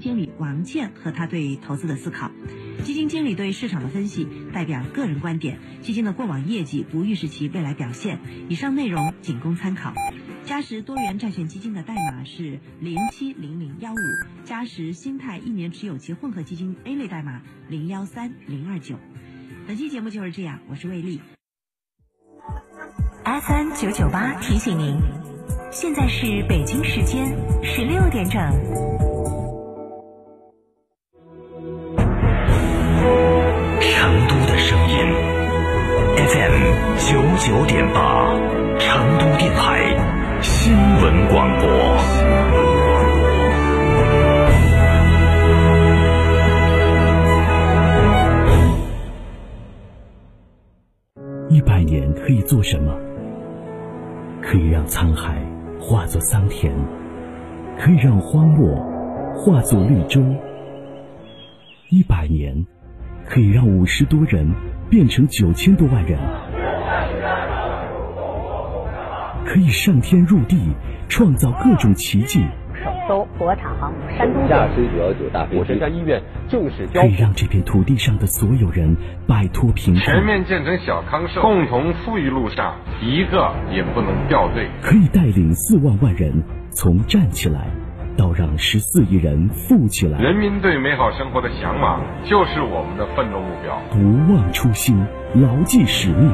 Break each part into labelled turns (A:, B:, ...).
A: 经理王倩和他对投资的思考。基金经理对市场的分析代表个人观点，基金的过往业绩不预示其未来表现。以上内容仅供参考。嘉实多元债券基金的代码是零七零零幺五，嘉实新泰一年持有其混合基金 A 类代码零幺三零二九。本期节目就是这样，我是魏丽。
B: FM 九九八提醒您，现在是北京时间十六点整。
C: 九九点八，成都电台。新闻广播。
D: 一百年可以做什么？可以让沧海化作桑田，可以让荒漠化作绿洲。一百年可以让五十多人变成九千多万人。可以上天入地，创造各种奇迹。
E: 首艘国产航母山东
F: 舰，驾驶九幺九大飞机。
G: 山医院正式
D: 可以让这片土地上的所有人摆脱贫困。
H: 全面建成小康社会，共同富裕路上一个也不能掉队。
D: 可以带领四万万人从站起来到让十四亿人富起来。
H: 人民对美好生活的向往就是我们的奋斗目标。
D: 不忘初心，牢记使命。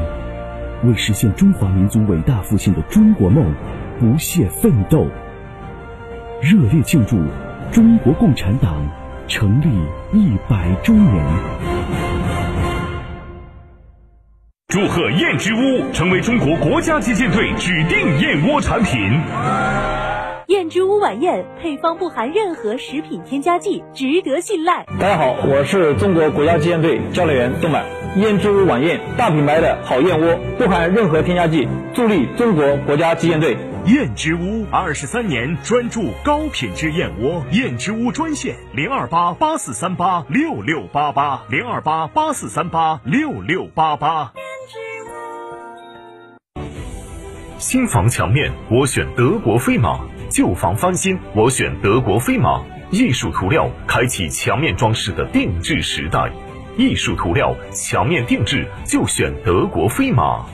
D: 为实现中华民族伟大复兴的中国梦，不懈奋斗。热烈庆祝中国共产党成立一百周年！
C: 祝贺燕之屋成为中国国家击剑队指定燕窝产品。
I: 燕之屋晚宴配方不含任何食品添加剂，值得信赖。
J: 大家好，我是中国国家击剑队教练员邓满。燕之屋晚宴，大品牌的好燕窝，不含任何添加剂，助力中国国家击剑队。
C: 燕之屋二十三年专注高品质燕窝，燕之屋专线零二八八四三八六六八八零二八八四三八六六八八。新房墙面我选德国飞马，旧房翻新我选德国飞马。艺术涂料开启墙面装饰的定制时代。艺术涂料，墙面定制就选德国飞马。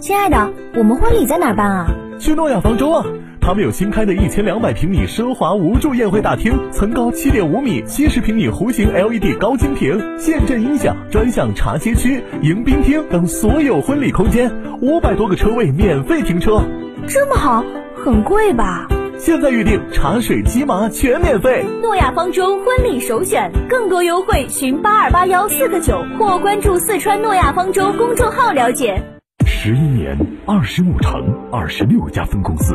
K: 亲爱的，我们婚礼在哪儿办啊？
L: 去诺亚方舟啊！他们有新开的一千两百平米奢华无柱宴会大厅，层高七点五米，七十平米弧形 LED 高清屏，现阵音响，专项茶歇区、迎宾厅等所有婚礼空间，五百多个车位免费停车。
K: 这么好，很贵吧？
L: 现在预定茶水骑马全免费，
I: 诺亚方舟婚礼首选，更多优惠寻八二八幺四个九或关注四川诺亚方舟公众号了解。
D: 十一年，二十五城，二十六家分公司。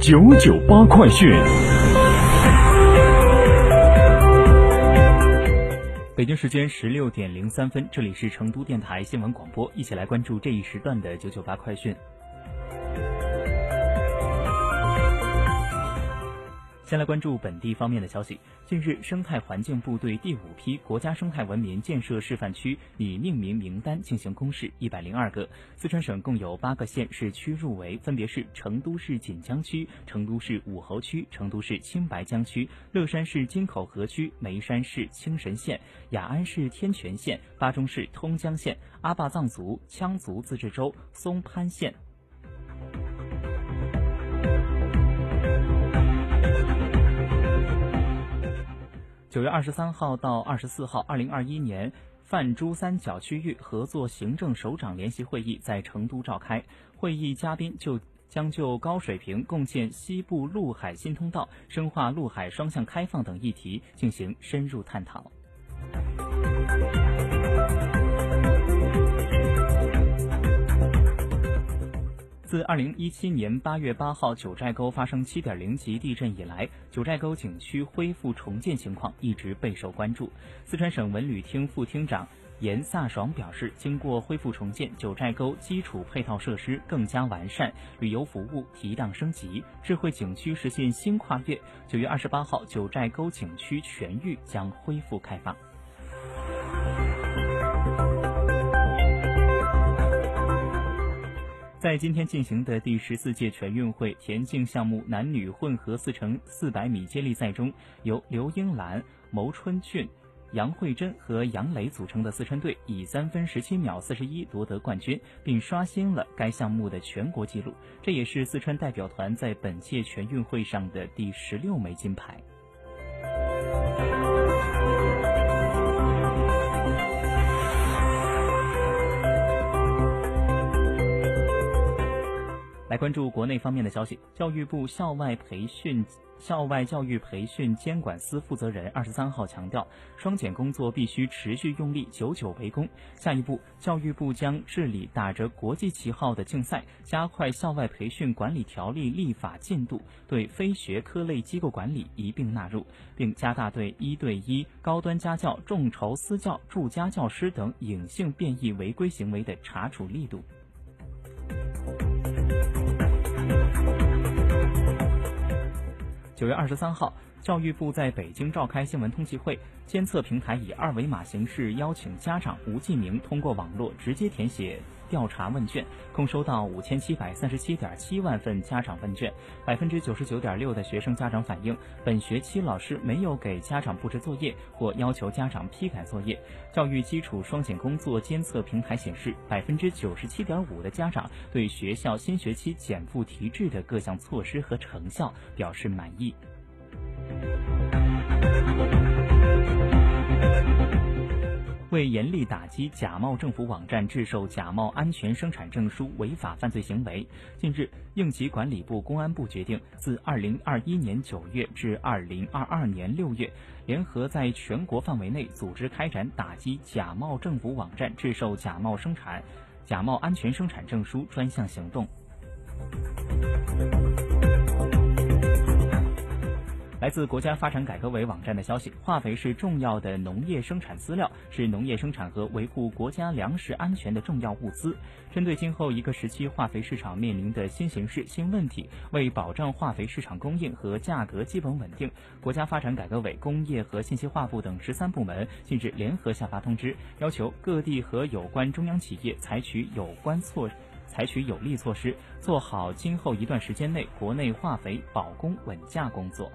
D: 九九八快讯。
M: 北京时间十六点零三分，这里是成都电台新闻广播，一起来关注这一时段的九九八快讯。先来关注本地方面的消息。近日，生态环境部对第五批国家生态文明建设示范区拟命名名单进行公示，一百零二个。四川省共有八个县市区入围，分别是成都市锦江区、成都市武侯区、成都市青白江区、乐山市金口河区、眉山市青神县、雅安市天全县、巴中市通江县、阿坝藏族羌族自治州松潘县。九月二十三号到二十四号，二零二一年泛珠三角区域合作行政首长联席会议在成都召开。会议嘉宾就将就高水平共建西部陆海新通道、深化陆海双向开放等议题进行深入探讨。自2017年8月8号九寨沟发生7.0级地震以来，九寨沟景区恢复重建情况一直备受关注。四川省文旅厅副厅长。严飒爽表示，经过恢复重建，九寨沟基础配套设施更加完善，旅游服务提档升级，智慧景区实现新跨越。九月二十八号，九寨沟景区全域将恢复开放。在今天进行的第十四届全运会田径项目男女混合四乘四百米接力赛中，由刘英兰、牟春俊。杨慧珍和杨磊组成的四川队以三分十七秒四十一夺得冠军，并刷新了该项目的全国纪录。这也是四川代表团在本届全运会上的第十六枚金牌。关注国内方面的消息，教育部校外培训。校外教育培训监管司负责人二十三号强调，双减工作必须持续用力，久久为功。下一步，教育部将治理打着国际旗号的竞赛，加快校外培训管理条例立法进度，对非学科类机构管理一并纳入，并加大对一对一、高端家教、众筹私教、住家教师等隐性变异违规行为的查处力度。九月二十三号，教育部在北京召开新闻通气会，监测平台以二维码形式邀请家长无记名通过网络直接填写调查问卷，共收到五千七百三十七点七万份家长问卷。百分之九十九点六的学生家长反映，本学期老师没有给家长布置作业或要求家长批改作业。教育基础双减工作监测平台显示，百分之九十七点五的家长对学校新学期减负提质的各项措施和成效表示满意。为严厉打击假冒政府网站制售假冒安全生产证书违法犯罪行为，近日，应急管理部、公安部决定，自二零二一年九月至二零二二年六月，联合在全国范围内组织开展打击假冒政府网站制售假冒生产、假冒安全生产证书专项行动。来自国家发展改革委网站的消息，化肥是重要的农业生产资料，是农业生产和维护国家粮食安全的重要物资。针对今后一个时期化肥市场面临的新形势、新问题，为保障化肥市场供应和价格基本稳定，国家发展改革委、工业和信息化部等十三部门近日联合下发通知，要求各地和有关中央企业采取有关措，采取有力措施，做好今后一段时间内国内化肥保供稳价工作。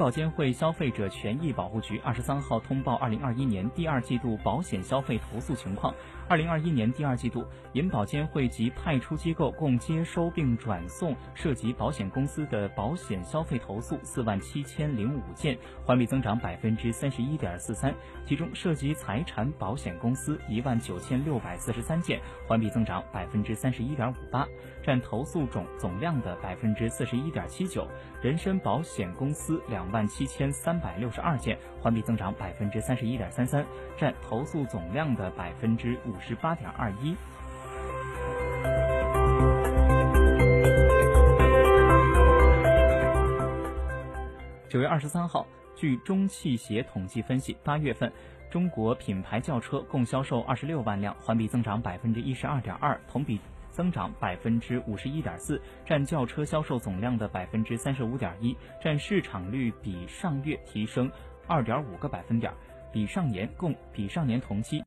M: 保监会消费者权益保护局二十三号通报二零二一年第二季度保险消费投诉情况。二零二一年第二季度，银保监会及派出机构共接收并转送涉及保险公司的保险消费投诉四万七千零五件，环比增长百分之三十一点四三。其中涉及财产保险公司一万九千六百四十三件，环比增长百分之三十一点五八，占投诉总总量的百分之四十一点七九。人身保险公司两万七千三百六十二件，环比增长百分之三十一点三三，占投诉总量的百分之五。十八点二一。九月二十三号，据中汽协统计分析，八月份中国品牌轿车共销售二十六万辆，环比增长百分之一十二点二，同比增长百分之五十一点四，占轿车销售总量的百分之三十五点一，占市场率比上月提升二点五个百分点，比上年共比上年同期。